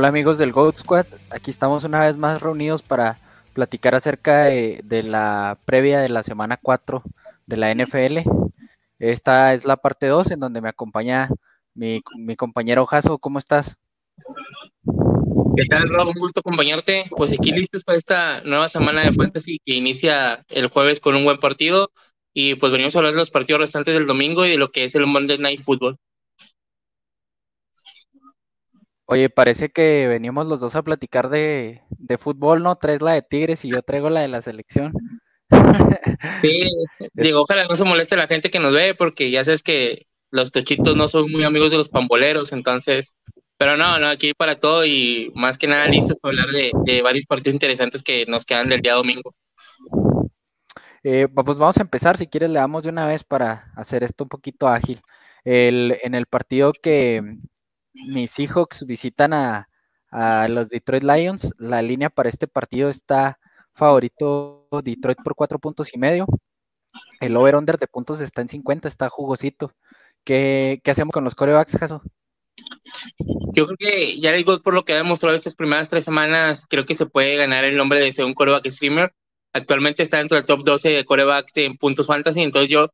Hola amigos del Goat Squad, aquí estamos una vez más reunidos para platicar acerca de, la previa de la semana 4 de la NFL. Esta es la parte 2 en donde me acompaña mi, compañero Jaso. ¿Cómo estás? ¿Qué tal, Rob? Un gusto acompañarte. Pues aquí listos para esta nueva semana de Fantasy que inicia el jueves con un buen partido. Y pues venimos a hablar de los partidos restantes del domingo y de lo que es el Monday Night Football. Oye, parece que venimos los dos a platicar de, fútbol, ¿no? Traes la de Tigres y yo traigo la de la selección. Sí, digo, ojalá no se moleste la gente que nos ve, porque ya sabes que los tochitos no son muy amigos de los pamboleros, entonces, pero no, no, aquí para todo y más que nada listos para hablar de, varios partidos interesantes que nos quedan del día domingo. Eh, pues vamos a empezar, si quieres le damos de una vez para hacer esto un poquito ágil. El, en el partido que, mis Seahawks visitan a, los Detroit Lions. La línea para este partido está favorito Detroit por cuatro puntos y medio. El over-under de puntos está en 50, está jugosito. ¿Qué, hacemos con los corebacks, Jaso? Yo creo que Jared Gold, por lo que ha demostrado estas primeras tres semanas, creo que se puede ganar el nombre de un coreback streamer. Actualmente está dentro del top 12 de corebacks en puntos fantasy, entonces yo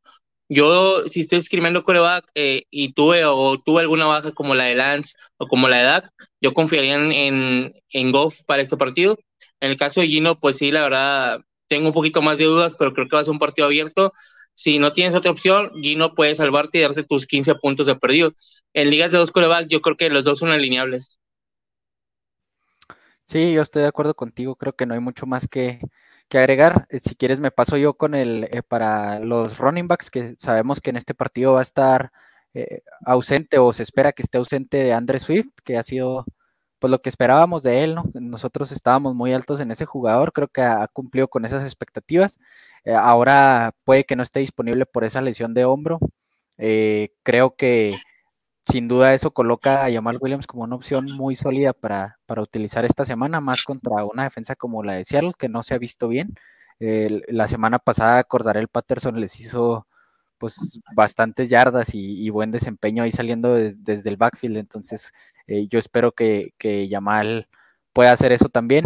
yo, si estoy escribiendo coreback eh, y tuve o tuve alguna baja como la de Lance o como la de Dak, yo confiaría en, en Goff para este partido. En el caso de Gino, pues sí, la verdad, tengo un poquito más de dudas, pero creo que va a ser un partido abierto. Si no tienes otra opción, Gino puede salvarte y darte tus 15 puntos de perdido. En ligas de dos corebacks, yo creo que los dos son alineables. Sí, yo estoy de acuerdo contigo. Creo que no hay mucho más que, que agregar. Eh, si quieres, me paso yo con el eh, para los running backs, que sabemos que en este partido va a estar eh, ausente o se espera que esté ausente de Andre Swift, que ha sido pues lo que esperábamos de él, ¿no? Nosotros estábamos muy altos en ese jugador, creo que ha, cumplido con esas expectativas. ahora puede que no esté disponible por esa lesión de hombro. creo que sin duda eso coloca a Jamal Williams como una opción muy sólida para, utilizar esta semana, más contra una defensa como la de Seattle, que no se ha visto bien. la semana pasada el Patterson les hizo pues bastantes yardas y, buen desempeño ahí saliendo desde el backfield, entonces eh, yo espero que, que Yamal pueda hacer eso también.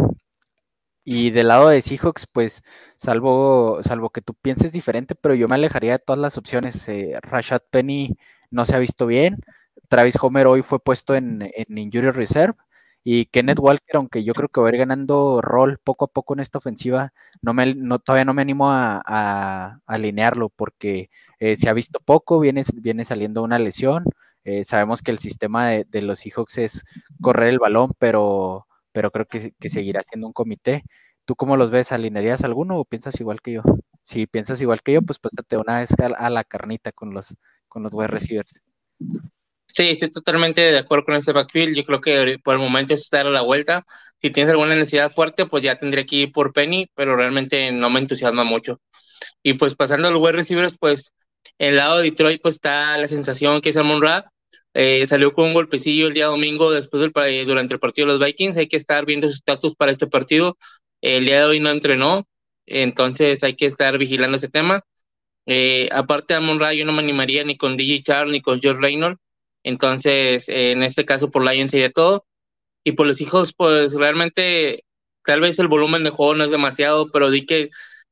Y del lado de Seahawks, pues salvo, salvo que tú pienses diferente, pero yo me alejaría de todas las opciones. Eh, Rashad Penny no se ha visto bien. Travis Homer hoy fue puesto en, Injury Reserve. Y Kenneth Walker, aunque yo creo que va a ir ganando rol poco a poco en esta ofensiva, no me, no, todavía no me animo a, alinearlo porque eh, se ha visto poco, viene, viene saliendo una lesión. Eh, sabemos que el sistema de, los Seahawks es correr el balón, pero, pero creo que, seguirá siendo un comité. ¿Tú cómo los ves? ¿Alinearías alguno o piensas igual que yo? Si piensas igual que yo, pues pásate una vez a, la carnita con los, con los wide receivers. Sí, estoy totalmente de acuerdo con ese backfield. Yo creo que por el momento es dar la vuelta. Si tienes alguna necesidad fuerte, pues ya tendré que ir por Penny, pero realmente no me entusiasma mucho. Y pues pasando a los wide receivers, pues en el lado de Detroit, pues está la sensación que es Amon Ra. Eh, salió con un golpecillo el día domingo después del eh, durante el partido de los Vikings. Hay que estar viendo su estatus para este partido. El día de hoy no entrenó, entonces hay que estar vigilando ese tema. Eh, aparte de Amon Ra, yo no me animaría ni con DJ Charles ni con George Reynolds entonces, en este caso por Lions sería todo. Y por los hijos, pues realmente tal vez el volumen de juego no es demasiado, pero di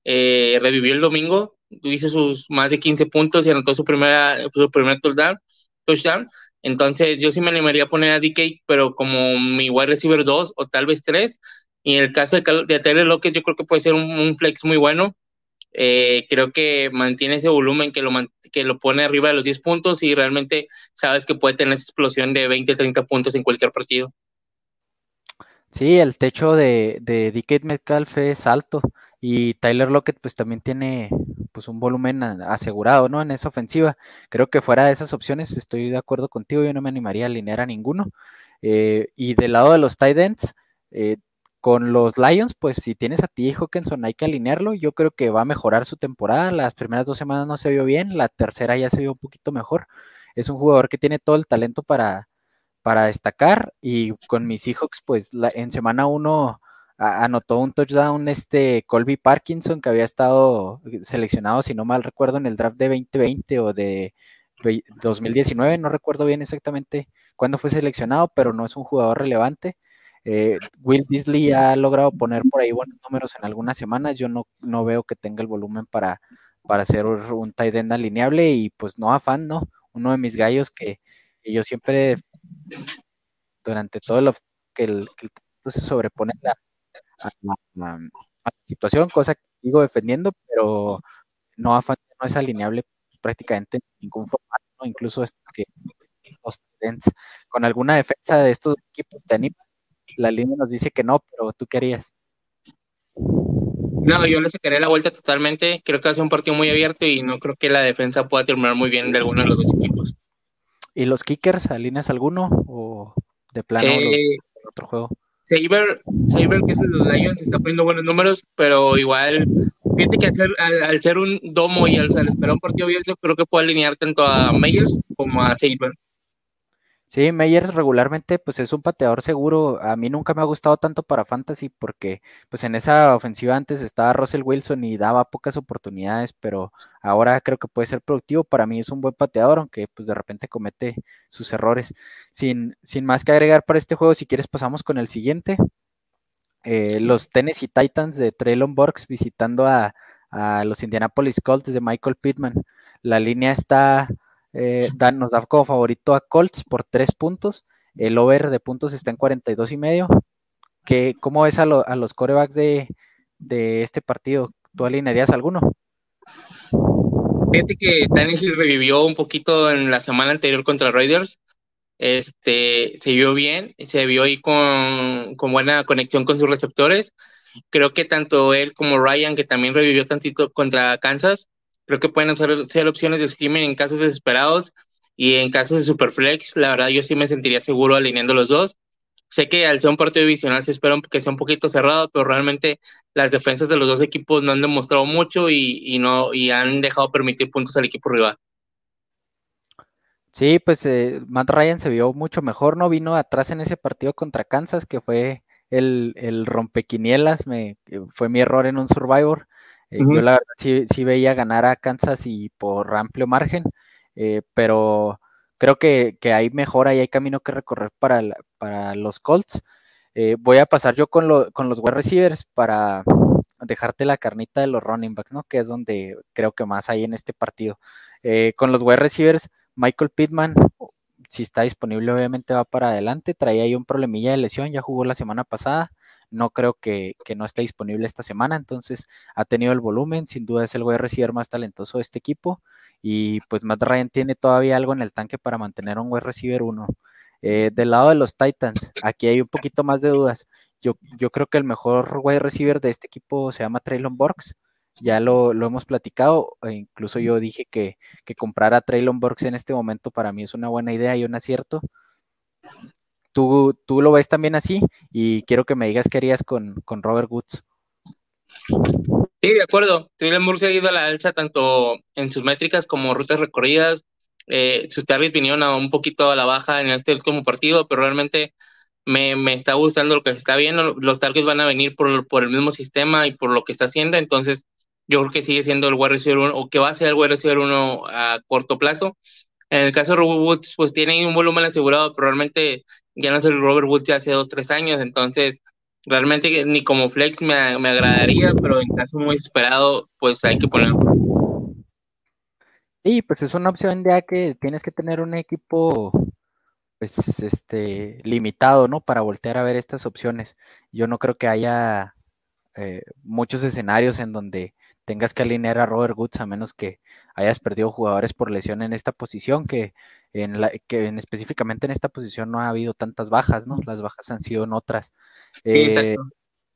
eh, revivió el domingo, hizo sus más de 15 puntos y anotó su primera su primer touchdown. touchdown. Entonces, yo sí me animaría a poner a DK, pero como mi wide receiver 2 o tal vez 3. Y en el caso de, de Taylor Lockett, yo creo que puede ser un flex muy bueno. Eh, creo que mantiene ese volumen que lo, que lo pone arriba de los 10 puntos y realmente sabes que puede tener esa explosión de 20, 30 puntos en cualquier partido. Sí, el techo de, de DK Metcalf es alto y Tyler Lockett pues también tiene pues un volumen asegurado, ¿no? En esa ofensiva. Creo que fuera de esas opciones estoy de acuerdo contigo, yo no me animaría a alinear a ninguno. Eh, y del lado de los tight ends, eh, con los Lions, pues si tienes a ti Hawkinson, hay que alinearlo. Yo creo que va a mejorar su temporada. Las primeras dos semanas no se vio bien, la tercera ya se vio un poquito mejor. Es un jugador que tiene todo el talento para, para destacar. Y con mis Seahawks, pues en semana uno anotó un touchdown este Colby Parkinson, que había estado seleccionado, si no mal recuerdo, en el draft de 2020 o de 2019, no recuerdo bien exactamente cuándo fue seleccionado, pero no es un jugador relevante. Eh, Will Disley ha logrado poner por ahí buenos números en algunas semanas. Yo no, no veo que tenga el volumen para, para ser un tight end alineable y pues no afán, ¿no? Uno de mis gallos que, yo siempre durante todo el que el, que se sobrepone a, la, situación, cosa que sigo defendiendo, pero no afán no es alineable prácticamente en ningún formato, incluso que los con alguna defensa de estos equipos te animas. La línea nos dice que no, pero tú querías. No, yo le sacaré la vuelta totalmente. Creo que va a ser un partido muy abierto y no creo que la defensa pueda terminar muy bien de alguno de los dos equipos. ¿Y los kickers, alineas alguno o de plano eh, otro juego? Saber, Saber, que es de los Lions, está poniendo buenos números, pero igual, fíjate que al ser, un domo y al, esperar un partido abierto, creo que puede alinear tanto a Meyers como a Saber. Sí, Meyers regularmente pues es un pateador seguro. A mí nunca me ha gustado tanto para Fantasy porque pues en esa ofensiva antes estaba Russell Wilson y daba pocas oportunidades, pero ahora creo que puede ser productivo. Para mí es un buen pateador, aunque pues de repente comete sus errores. Sin, sin más que agregar para este juego, si quieres pasamos con el siguiente. Eh, los Tennessee Titans de Traylon Burks visitando a, a los Indianapolis Colts de Michael Pittman. La línea está eh, nos da como favorito a Colts por tres puntos. El over de puntos está en 42 y medio. ¿Qué, ¿Cómo ves a, los corebacks de, este partido? ¿Tú alinearías alguno? Fíjate que Daniel revivió un poquito en la semana anterior contra Raiders. Este, se vio bien, se vio ahí con, con buena conexión con sus receptores. Creo que tanto él como Ryan, que también revivió tantito contra Kansas, Creo que pueden ser, opciones de streaming en casos desesperados y en casos de superflex, la verdad yo sí me sentiría seguro alineando los dos. Sé que al ser un partido divisional se espera que sea un poquito cerrado, pero realmente las defensas de los dos equipos no han demostrado mucho y, no y han dejado permitir puntos al equipo rival. Sí, pues eh, Matt Ryan se vio mucho mejor, ¿no? Vino atrás en ese partido contra Kansas, que fue el, el rompequinielas, me, fue mi error en un Survivor. Eh, yo la verdad sí, veía ganar a Kansas y por amplio margen, eh, pero creo que, hay mejora y hay camino que recorrer para, para los Colts. Eh, voy a pasar yo con, con los wide receivers para dejarte la carnita de los running backs, ¿no? Que es donde creo que más hay en este partido. con los wide receivers, Michael Pittman, si está disponible, obviamente va para adelante. Traía ahí un problemilla de lesión, ya jugó la semana pasada no creo que, no esté disponible esta semana, entonces ha tenido el volumen, sin duda es el wide receiver más talentoso de este equipo y pues Matt Ryan tiene todavía algo en el tanque para mantener un wide receiver uno. Eh, del lado de los Titans, aquí hay un poquito más de dudas. Yo, yo creo que el mejor wide receiver de este equipo se llama Traylon Burks. Ya lo, hemos platicado, e incluso yo dije que, que comprar a Traylon Burks en este momento para mí es una buena idea y un acierto. ¿Tú, lo ves también así y quiero que me digas qué harías con, Robert Woods. Sí, de acuerdo. Taylor Moore se ha ido a la alza tanto en sus métricas como rutas recorridas. Eh, sus targets vinieron a un poquito a la baja en este último partido, pero realmente me, está gustando lo que se está viendo. Los targets van a venir por, por, el mismo sistema y por lo que está haciendo. Entonces, yo creo que sigue siendo el wide receiver 1 o que va a ser el wide receiver 1 a corto plazo. En el caso de Robert Woods, pues tiene un volumen asegurado, pero realmente ya no es el Robert Woods de hace dos, tres años, entonces realmente ni como flex me, agradaría, pero en caso muy esperado, pues hay que ponerlo. Sí, pues es una opción ya que tienes que tener un equipo pues este limitado, ¿no? Para voltear a ver estas opciones. Yo no creo que haya eh, muchos escenarios en donde tengas que alinear a Robert Woods a menos que hayas perdido jugadores por lesión en esta posición, que en la que en, específicamente en esta posición no ha habido tantas bajas, ¿no? Las bajas han sido en otras. Eh,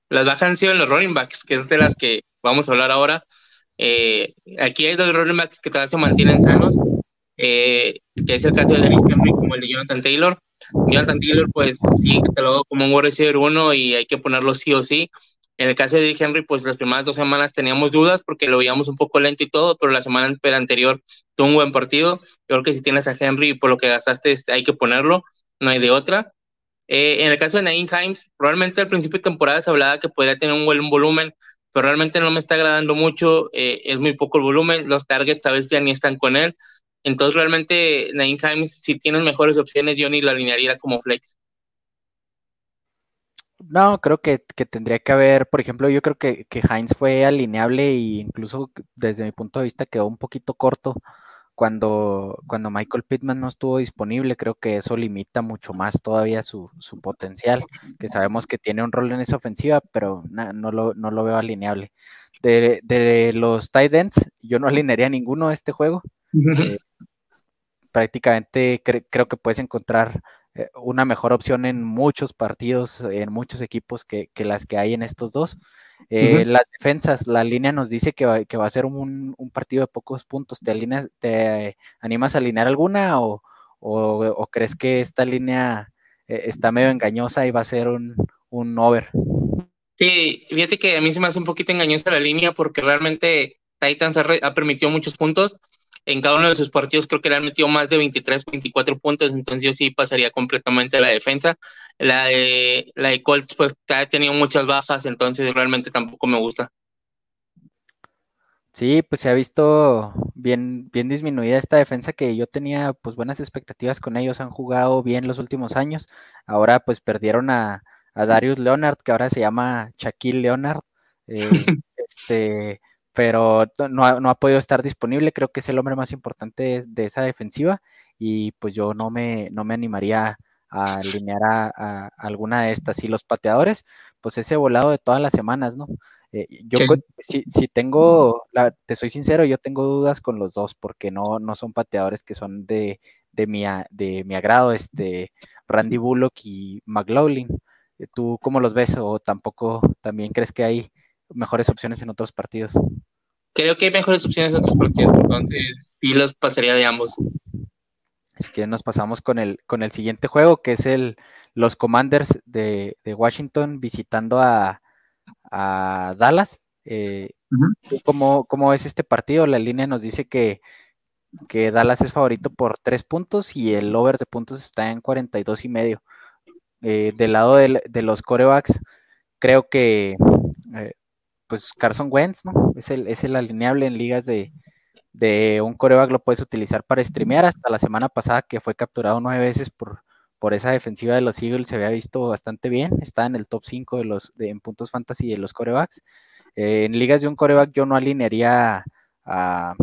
las bajas han sido en los running backs, que es de las que vamos a hablar ahora. Eh, aquí hay dos running backs que todavía se mantienen sanos, eh, que es el caso de Derrick Henry como el de Jonathan Taylor. Jonathan Taylor, pues sí, te lo hago como un wide receiver uno y hay que ponerlo sí o sí. En el caso de Henry, pues las primeras dos semanas teníamos dudas porque lo veíamos un poco lento y todo, pero la semana anterior tuvo un buen partido. Yo creo que si tienes a Henry por lo que gastaste hay que ponerlo, no hay de otra. Eh, en el caso de Nain Himes, probablemente al principio de temporada se hablaba que podría tener un buen volumen, pero realmente no me está agradando mucho, eh, es muy poco el volumen, los targets a veces ya ni están con él. Entonces realmente Nain Himes, si tienes mejores opciones, yo ni la alinearía como flex. No, creo que, tendría que haber, por ejemplo, yo creo que, que Heinz fue alineable e incluso desde mi punto de vista quedó un poquito corto cuando, cuando Michael Pittman no estuvo disponible. Creo que eso limita mucho más todavía su, su potencial, que sabemos que tiene un rol en esa ofensiva, pero no, lo, no lo veo alineable. De, de los tight ends, yo no alinearía ninguno este juego. Eh, prácticamente creo que puedes encontrar una mejor opción en muchos partidos, en muchos equipos que, las que hay en estos dos. Eh, las defensas, la línea nos dice que va, que va a ser un, partido de pocos puntos. ¿Te, te animas a alinear alguna o, crees que esta línea eh, está medio engañosa y va a ser un, un over? Sí, fíjate que a mí se me hace un poquito engañosa la línea porque realmente Titans ha permitido muchos puntos en cada uno de sus partidos creo que le han metido más de 23, 24 puntos, entonces yo sí pasaría completamente a la defensa. La de, la de Colts pues ha tenido muchas bajas, entonces realmente tampoco me gusta. Sí, pues se ha visto bien, bien disminuida esta defensa que yo tenía pues buenas expectativas con ellos, han jugado bien los últimos años, ahora pues perdieron a, Darius Leonard, que ahora se llama Shaquille Leonard, eh, este pero no ha, podido estar disponible. Creo que es el hombre más importante de, esa defensiva y pues yo no me, no me animaría a alinear a, alguna de estas. Y los pateadores, pues ese volado de todas las semanas, ¿no? Eh, yo si, si, tengo, te soy sincero, yo tengo dudas con los dos porque no, no son pateadores que son de, de, mi, de mi agrado, este Randy Bullock y McLaughlin. ¿Tú cómo los ves o tampoco también crees que hay mejores opciones en otros partidos. Creo que hay mejores opciones en otros partidos, entonces sí los pasaría de ambos. Así que nos pasamos con el, con el siguiente juego, que es el los Commanders de, Washington visitando a, Dallas. Eh, ¿cómo, ¿cómo, es este partido? La línea nos dice que, que Dallas es favorito por tres puntos y el over de puntos está en 42 y medio. Eh, del lado de, de, los corebacks, creo que eh, pues Carson Wentz, ¿no? Es el, es el alineable en ligas de, un coreback, lo puedes utilizar para streamear. Hasta la semana pasada que fue capturado nueve veces por, por esa defensiva de los Eagles, se había visto bastante bien. Está en el top 5 de los, de, en puntos fantasy de los corebacks. Eh, en ligas de un coreback yo no alinearía a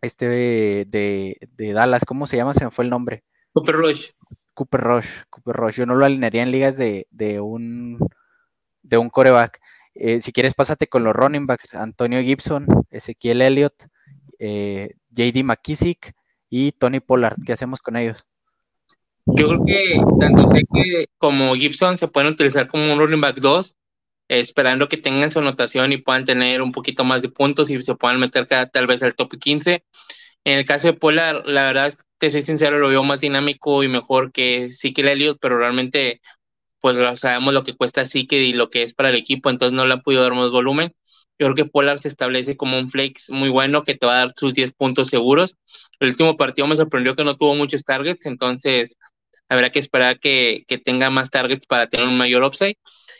este de, Dallas, ¿cómo se llama? Se me fue el nombre. Cooper Rush. Cooper Rush, Cooper Rush. Yo no lo alinearía en ligas de, de un de un coreback. Eh, si quieres, pásate con los running backs, Antonio Gibson, Ezequiel Elliott, eh, JD McKissick y Tony Pollard. ¿Qué hacemos con ellos? Yo creo que tanto como Gibson se pueden utilizar como un running back 2, esperando que tengan su anotación y puedan tener un poquito más de puntos y se puedan meter cada, tal vez al top 15. En el caso de Pollard, la verdad, te soy sincero, lo veo más dinámico y mejor que Ezequiel Elliott, pero realmente pues sabemos lo que cuesta que y lo que es para el equipo, entonces no le han podido dar más volumen. Yo creo que Polar se establece como un flex muy bueno que te va a dar sus 10 puntos seguros. El último partido me sorprendió que no tuvo muchos targets, entonces habrá que esperar que, tenga más targets para tener un mayor upside.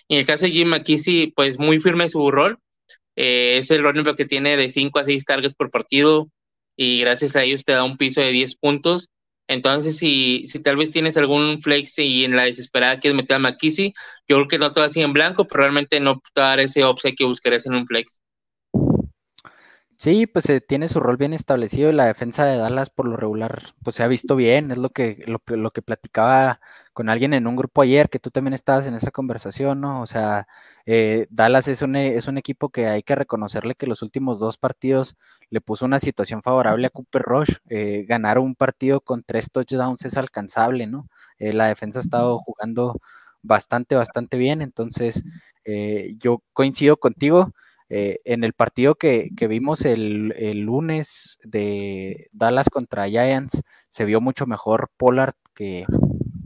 Y en el caso de Jim McKissick, pues muy firme su rol. Eh, es el running que tiene de 5 a 6 targets por partido y gracias a ellos te da un piso de 10 puntos. Entonces, si, si tal vez tienes algún flex y en la desesperada quieres meter a McKissick, yo creo que no te va así en blanco, pero realmente no te va a dar ese offset que buscarías en un flex. Sí, pues eh, tiene su rol bien establecido y la defensa de Dallas por lo regular pues se ha visto bien, es lo que, lo, lo, que platicaba con alguien en un grupo ayer, que tú también estabas en esa conversación, ¿no? O sea, eh, Dallas es un, es un equipo que hay que reconocerle que los últimos dos partidos le puso una situación favorable a Cooper Rush, eh, ganar un partido con tres touchdowns es alcanzable, ¿no? la defensa ha estado jugando bastante, bastante bien, entonces yo coincido contigo. Eh, en el partido que, vimos el, lunes de Dallas contra Giants, se vio mucho mejor Pollard que,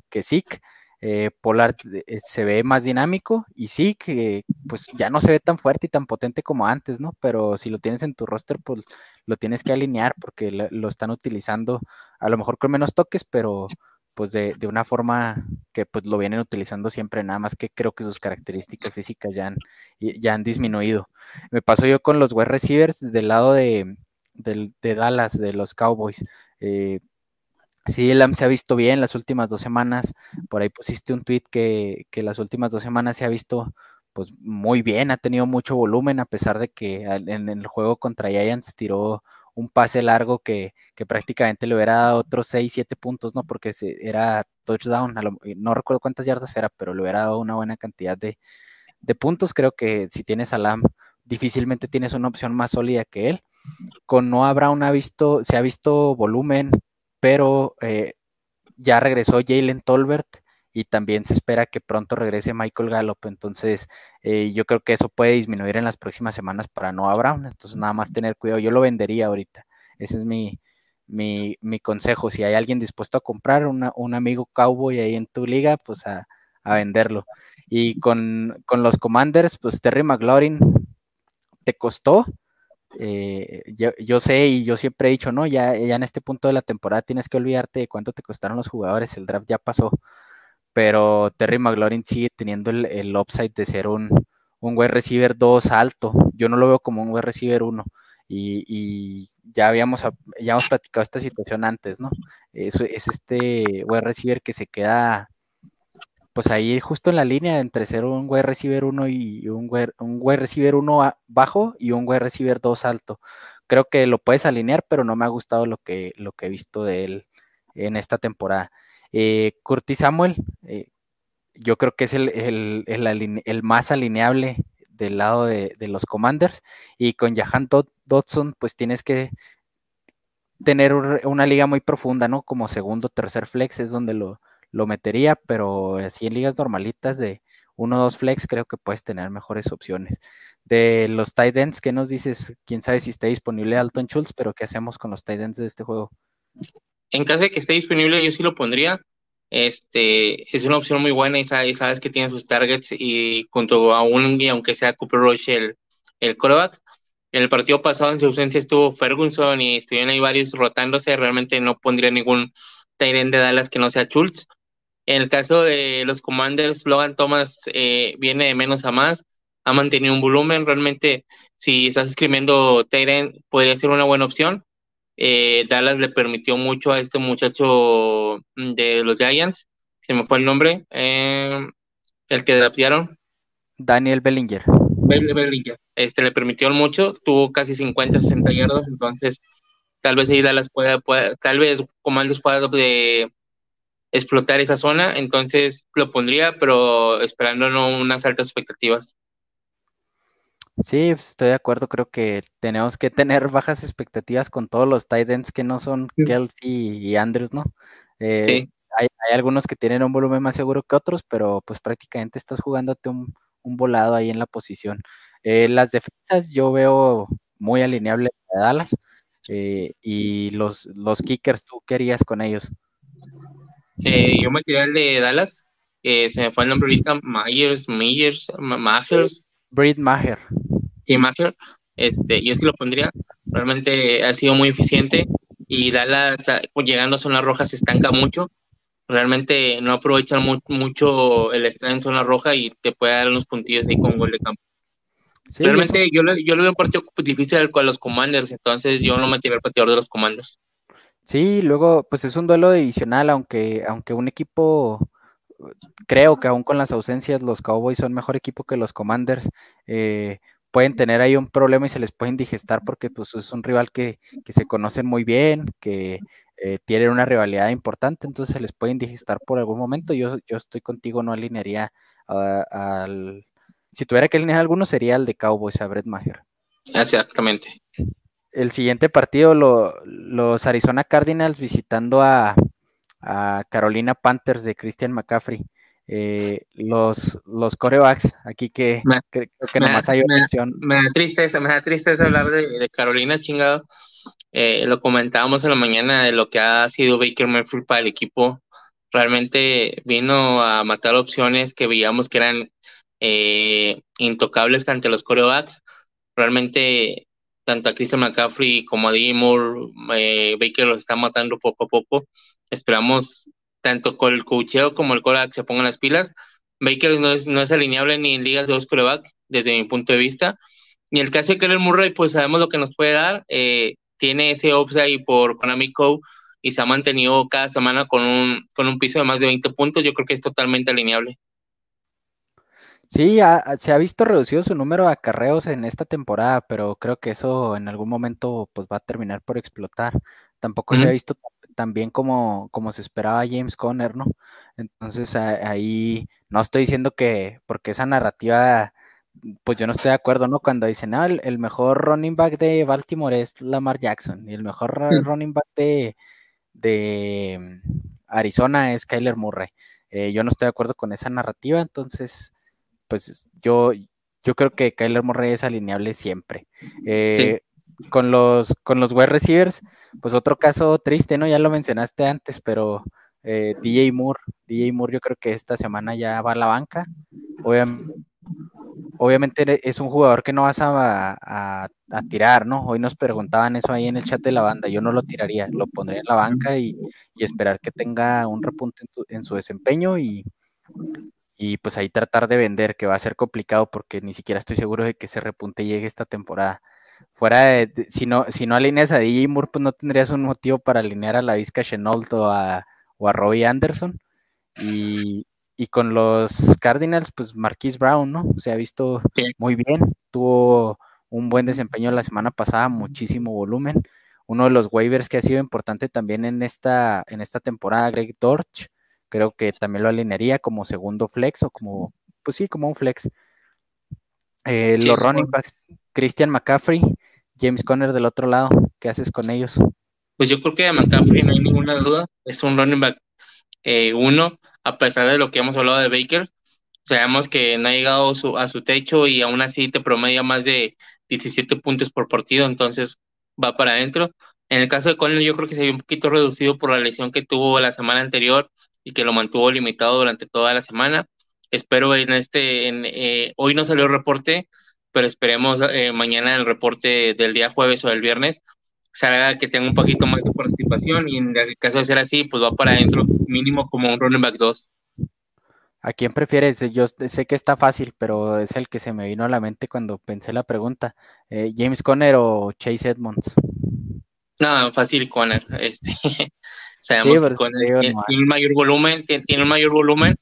que Zeke. Eh, Pollard eh, se ve más dinámico y sí que pues ya no se ve tan fuerte y tan potente como antes, ¿no? Pero si lo tienes en tu roster, pues lo tienes que alinear porque lo están utilizando a lo mejor con menos toques, pero pues de, una forma que pues lo vienen utilizando siempre, nada más que creo que sus características físicas ya han, ya han disminuido. Me paso yo con los wide receivers del lado de, de Dallas, de los Cowboys. Eh, sí, Elam se ha visto bien las últimas dos semanas. Por ahí pusiste un tweet que, que las últimas dos semanas se ha visto pues muy bien, ha tenido mucho volumen a pesar de que en el juego contra Giants tiró un pase largo que, prácticamente le hubiera dado otros 6, 7 puntos, ¿no? Porque era touchdown, no recuerdo cuántas yardas era, pero le hubiera dado una buena cantidad de, puntos. Creo que si tienes a Lam, difícilmente tienes una opción más sólida que él. Con Noah Brown ha visto, se ha visto volumen, pero eh, ya regresó Jalen Tolbert y también se espera que pronto regrese Michael Gallup. Entonces, eh, yo creo que eso puede disminuir en las próximas semanas para Noah Brown. Entonces, nada más tener cuidado. Yo lo vendería ahorita. Ese es mi, mi, consejo. Si hay alguien dispuesto a comprar un amigo cowboy ahí en tu liga, pues a, venderlo. Y con, los Commanders, pues Terry McLaurin te costó. Eh, yo, sé y yo siempre he dicho, no, ya, ya en este punto de la temporada tienes que olvidarte de cuánto te costaron los jugadores, el draft ya pasó pero Terry McLaurin sigue teniendo el, upside de ser un, un wide receiver 2 alto. Yo no lo veo como un wide receiver 1. Y, ya habíamos ya hemos platicado esta situación antes, ¿no? Es, es este wide receiver que se queda pues ahí justo en la línea entre ser un wide receiver 1 y un wide, un wide receiver 1 bajo y un wide receiver 2 alto. Creo que lo puedes alinear, pero no me ha gustado lo que, lo que he visto de él en esta temporada. Eh, Curtis Samuel, eh, yo creo que es el, más alineable del lado de, los Commanders. Y con Jahan Dodson, pues tienes que tener una liga muy profunda, ¿no? Como segundo, tercer flex es donde lo, metería, pero así en ligas normalitas de uno o dos flex creo que puedes tener mejores opciones. De los tight ends, ¿qué nos dices? Quién sabe si está disponible Alton Schultz, pero ¿qué hacemos con los tight ends de este juego? En caso de que esté disponible, yo sí lo pondría. Este, es una opción muy buena y sabes, que tiene sus targets y junto a un, y aunque sea Cooper Rush el, el coreback. El partido pasado en su ausencia estuvo Ferguson y estuvieron ahí varios rotándose. Realmente no pondría ningún tight de Dallas que no sea Schultz. En el caso de los Commanders, Logan Thomas eh, viene de menos a más. Ha mantenido un volumen. Realmente, si estás escribiendo tight podría ser una buena opción eh, Dallas le permitió mucho a este muchacho de los Giants, se me fue el nombre, eh, el que draftearon. Daniel Bellinger. Bellinger. Este le permitió mucho, tuvo casi 50, 60 yardas, entonces tal vez ahí Dallas pueda, tal vez Comandos pueda de explotar esa zona, entonces lo pondría, pero esperando no unas altas expectativas. Sí, pues, estoy de acuerdo. Creo que tenemos que tener bajas expectativas con todos los tight ends que no son Kelsey y Andrews, ¿no? Eh, hay, algunos que tienen un volumen más seguro que otros, pero pues prácticamente estás jugándote un, volado ahí en la posición. Eh, las defensas yo veo muy alineable a Dallas eh, y los, los kickers, ¿tú qué harías con ellos? yo me quería el de Dallas, se me fue el nombre ahorita, Myers, Myers, Myers. Breed Maher. Sí, Maher. Este, yo sí lo pondría. Realmente ha sido muy eficiente y Dallas, pues, llegando a zona roja, se estanca mucho. Realmente no aprovechan mucho el estar en zona roja y te puede dar unos puntillos ahí con gol de campo. Realmente yo, yo le veo un partido difícil con los Commanders, entonces yo no me tiré el pateador de los Commanders. Sí, luego pues es un duelo adicional, aunque, aunque un equipo creo que aún con las ausencias los Cowboys son mejor equipo que los Commanders. Eh, pueden tener ahí un problema y se les pueden digestar porque pues, es un rival que, se conocen muy bien, que eh, tienen una rivalidad importante, entonces se les pueden digestar por algún momento. Yo, yo estoy contigo, no alinearía al... Si tuviera que alinear alguno sería el de Cowboys a Brett Maher. Exactamente. El siguiente partido, los Arizona Cardinals visitando a, a Carolina Panthers de Christian McCaffrey. Eh, los, los corebacks, aquí que creo que nomás hay una opción. Me da tristeza, me da tristeza hablar de, Carolina, chingado. Eh, lo comentábamos en la mañana de lo que ha sido Baker Mayfield para el equipo. Realmente vino a matar opciones que veíamos que eran eh, intocables ante los corebacks. Realmente tanto a Christian McCaffrey como a D. Baker los está matando poco a poco. Esperamos tanto con el cocheo como el coreback se pongan las pilas. Baker no es, no es alineable ni en ligas de dos coreback, desde mi punto de vista. Y el caso de Keller Murray, pues sabemos lo que nos puede dar. Eh, tiene ese upside por Konami Code y se ha mantenido cada semana con un, con un piso de más de 20 puntos, yo creo que es totalmente alineable. Sí, se ha visto reducido su número de acarreos en esta temporada, pero creo que eso en algún momento pues va a terminar por explotar. Tampoco se ha visto tan bien como, como se esperaba James Conner, ¿no? Entonces ahí no estoy diciendo que, porque esa narrativa, pues yo no estoy de acuerdo, ¿no? Cuando dicen, ah, el, mejor running back de Baltimore es Lamar Jackson y el mejor running back de, de Arizona es Kyler Murray. Eh, yo no estoy de acuerdo con esa narrativa, entonces pues yo, yo creo que Kyler Murray es alineable siempre. Eh, con los, con los wide receivers, pues otro caso triste, ¿no? Ya lo mencionaste antes, pero eh, DJ Moore, DJ Moore yo creo que esta semana ya va a la banca. Obviamente, es un jugador que no vas a, tirar, ¿no? Hoy nos preguntaban eso ahí en el chat de la banda, yo no lo tiraría, lo pondría en la banca y, esperar que tenga un repunte en su desempeño y, y pues ahí tratar de vender, que va a ser complicado porque ni siquiera estoy seguro de que ese repunte llegue esta temporada. Fuera de, si no, si no alineas a DJ Moore, pues no tendrías un motivo para alinear a la Vizca Chenault o a, o a Robbie Anderson. Y, con los Cardinals, pues Marquise Brown, ¿no? Se ha visto muy bien, tuvo un buen desempeño la semana pasada, muchísimo volumen. Uno de los waivers que ha sido importante también en esta, en esta temporada, Greg Dorch, creo que también lo alinearía como segundo flex o como, pues sí, como un flex. Eh, los running backs, Christian McCaffrey, James Conner del otro lado, ¿qué haces con ellos? Pues yo creo que de McCaffrey no hay ninguna duda, es un running back eh, uno, a pesar de lo que hemos hablado de Baker, sabemos que no ha llegado a su techo y aún así te promedia más de 17 puntos por partido, entonces va para adentro. En el caso de Conner, yo creo que se vio un poquito reducido por la lesión que tuvo la semana anterior y que lo mantuvo limitado durante toda la semana. Espero en este, en, eh, hoy no salió el reporte, pero esperemos eh, mañana el reporte del día jueves o del viernes salga que tenga un poquito más de participación y en el caso de ser así, pues va para adentro mínimo como un running back 2. ¿A quién prefieres? Yo sé que está fácil, pero es el que se me vino a la mente cuando pensé la pregunta. Eh, ¿James Conner o Chase Edmonds? No, fácil Conner. Este, Sabemos que con tiene, un mayor volumen, tiene, un mayor volumen.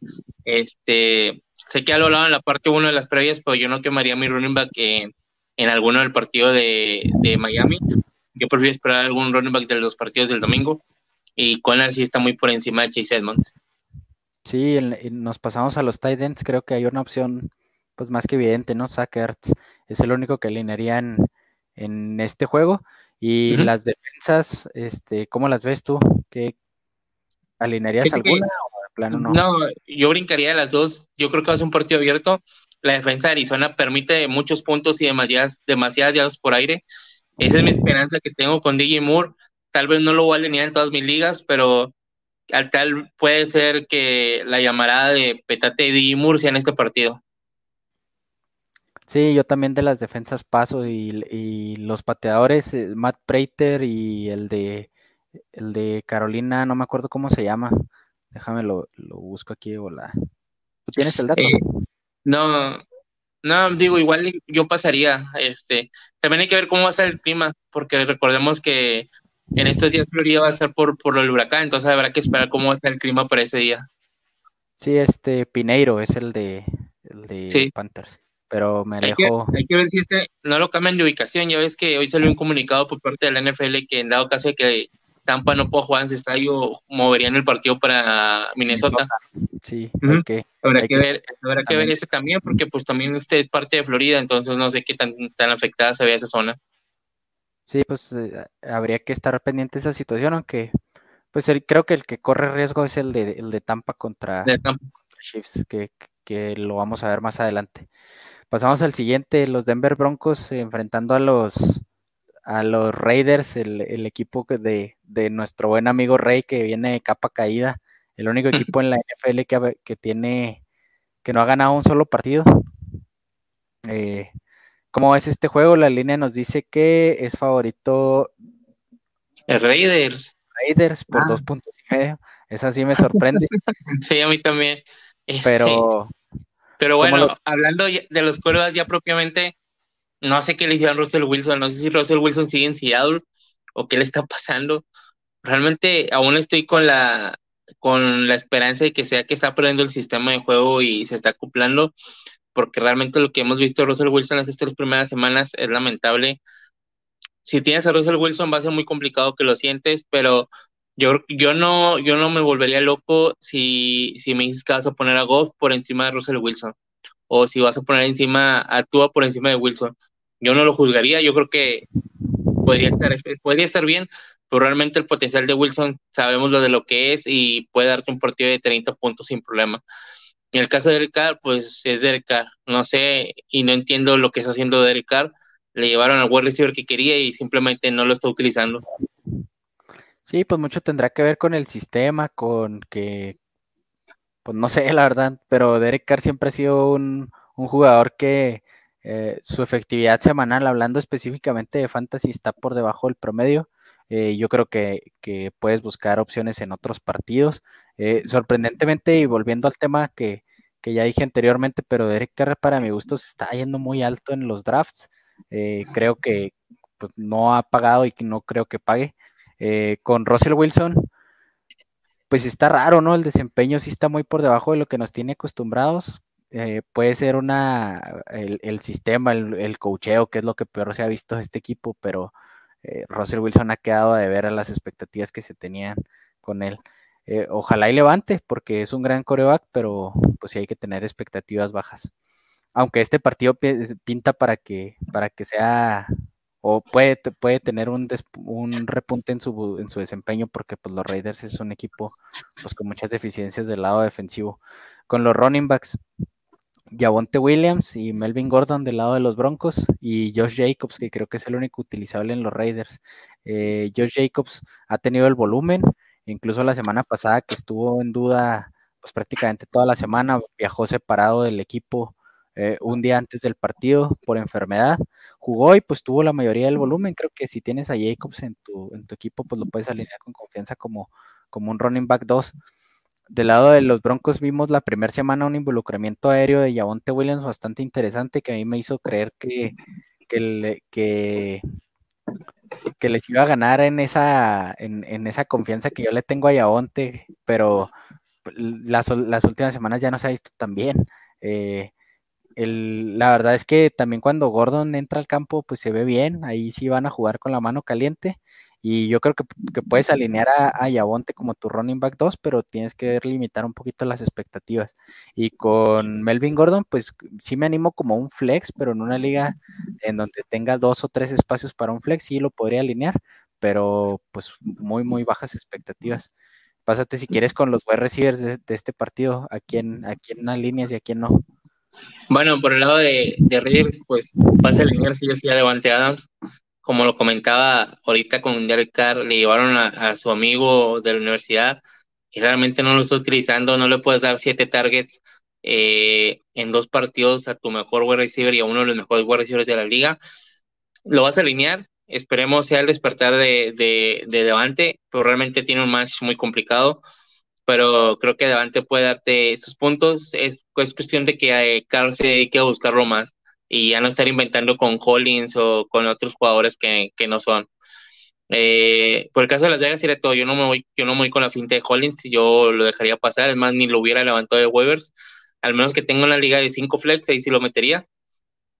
Este, sé que ya lo hablado en la parte 1 de las previas, pero yo no quemaría mi running back en, en alguno del partido de, de, Miami. Yo prefiero esperar algún running back de los partidos del domingo. Y Conner sí está muy por encima de Chase Edmonds. Sí, nos pasamos a los tight ends. Creo que hay una opción pues más que evidente, ¿no? Sackerts es el único que alinearía en, en este juego. Y las defensas, este, ¿cómo las ves tú? ¿Qué alinearías alguna o de plano no? No, yo brincaría las dos. Yo creo que va a ser un partido abierto. La defensa de Arizona permite muchos puntos y demasiadas, demasiadas yardas por aire. Esa es mi esperanza que tengo con DJ Moore. Tal vez no lo voy a alinear en todas mis ligas, pero al tal puede ser que la llamarada de Petate y DJ Moore sea en este partido. Sí, yo también de las defensas paso y, los pateadores, eh, Matt Prater y el de el de Carolina, no me acuerdo cómo se llama. Déjame lo, busco aquí o la. ¿Tú tienes el dato? Eh, no, no, digo, igual yo pasaría. Este, también hay que ver cómo va a estar el clima, porque recordemos que en estos días Florida va a estar por, por el huracán, entonces habrá que esperar cómo va a estar el clima para ese día. Sí, este Pineiro es el de, el de Panthers pero me hay Que, hay que ver si este no lo cambian de ubicación. Ya ves que hoy salió un comunicado por parte de la NFL que en dado caso de que Tampa no pueda jugar en ese estadio, moverían el partido para Minnesota. Sí, habrá que, ver, habrá que ver este también, porque pues también usted es parte de Florida, entonces no sé qué tan, tan afectada se ve esa zona. Sí, pues eh, habría que estar pendiente de esa situación, aunque pues creo que el que corre riesgo es el de, el de Tampa contra, de Tampa. Chiefs, que, que lo vamos a ver más adelante. Pasamos al siguiente, los Denver Broncos enfrentando a los a los Raiders, el, equipo de, de, nuestro buen amigo Rey que viene de capa caída, el único equipo en la NFL que, que tiene que no ha ganado un solo partido. Eh, ¿Cómo es este juego? La línea nos dice que es favorito el Raiders. Raiders por ah. dos puntos y medio. Esa sí me sorprende. sí, a mí también. Pero pero bueno, hablando de los cuervas ya propiamente, no sé qué le hicieron Russell Wilson, no sé si Russell Wilson sigue en Seattle o qué le está pasando. Realmente aún estoy con la con la esperanza de que sea que está perdiendo el sistema de juego y se está acoplando, porque realmente lo que hemos visto de Russell Wilson estas tres primeras semanas es lamentable. Si tienes a Russell Wilson va a ser muy complicado que lo sientes, pero yo, yo, no, yo no me volvería loco si, si me dices que vas a poner a Goff por encima de Russell Wilson, o si vas a poner encima a Tua por encima de Wilson. Yo no lo juzgaría, yo creo que podría estar, podría estar bien, pero realmente el potencial de Wilson sabemos lo de lo que es y puede darte un partido de 30 puntos sin problema. En el caso de Derek pues es Derek Carr. No sé y no entiendo lo que está haciendo Derek Carr. Le llevaron al wide receiver que quería y simplemente no lo está utilizando. Sí, pues mucho tendrá que ver con el sistema, con que, pues no sé, la verdad, pero Derek Carr siempre ha sido un, jugador que eh, su efectividad semanal, hablando específicamente de fantasy, está por debajo del promedio. Eh, yo creo que, puedes buscar opciones en otros partidos. Eh, sorprendentemente, y volviendo al tema que, ya dije anteriormente, pero Derek Carr para mi gusto se está yendo muy alto en los drafts. Creo que pues, no ha pagado y que no creo que pague. Con Russell Wilson, pues está raro, ¿no? El desempeño sí está muy por debajo de lo que nos tiene acostumbrados. puede ser una el, el sistema, el, el cocheo, que es lo que peor se ha visto de este equipo, pero eh, Russell Wilson ha quedado de ver a las expectativas que se tenían con él. Eh, ojalá y levante, porque es un gran coreback, pero pues sí hay que tener expectativas bajas. Aunque este partido pinta para que, para que sea, o puede, puede tener un, un repunte en su, en su desempeño, porque pues los Raiders es un equipo pues, con muchas deficiencias del lado defensivo. Con los running backs, Javonte Williams y Melvin Gordon del lado de los Broncos y Josh Jacobs, que creo que es el único utilizable en los Raiders. Eh, Josh Jacobs ha tenido el volumen, incluso la semana pasada que estuvo en duda, pues prácticamente toda la semana viajó separado del equipo eh, un día antes del partido por enfermedad, jugó y pues tuvo la mayoría del volumen. Creo que si tienes a Jacobs en tu, en tu equipo, pues lo puedes alinear con confianza como, como un running back 2 del lado de los Broncos vimos la primera semana un involucramiento aéreo de Yavonte Williams bastante interesante que a mí me hizo creer que, que, que, les iba a ganar en esa, en, esa confianza que yo le tengo a Yavonte, pero las, últimas semanas ya no se ha visto tan bien. Eh, la verdad es que también cuando Gordon entra al campo, pues se ve bien, ahí sí van a jugar con la mano caliente y yo creo que, puedes alinear a, Yabonte como tu running back 2, pero tienes que limitar un poquito las expectativas. Y con Melvin Gordon, pues sí me animo como un flex, pero en una liga en donde tenga dos o tres espacios para un flex, sí lo podría alinear, pero pues muy, muy bajas expectativas. Pásate si quieres con los wide receivers de, este partido, a quién, a quién alineas y a quién no. Bueno, por el lado de, de pues vas a alinear si yo sí a Devante Adams como lo comentaba ahorita con Derek Carr, le llevaron a, su amigo de la universidad y realmente no lo está utilizando, no le puedes dar siete targets eh, en dos partidos a tu mejor wide receiver y a uno de los mejores wide receivers de la liga. Lo vas a alinear, esperemos sea el despertar de, de, de Devante, pero realmente tiene un match muy complicado, pero creo que Devante puede darte esos puntos, es, es cuestión de que eh, Carr se dedique a buscarlo más y ya no estar inventando con Hollins o con otros jugadores que, no son. Eh, por el caso de Las Vegas, todo, yo no me voy, yo no voy con la finta de Hollins, yo lo dejaría pasar, es más, ni lo hubiera levantado de waivers, al menos que tenga una liga de 5 flex, ahí sí lo metería.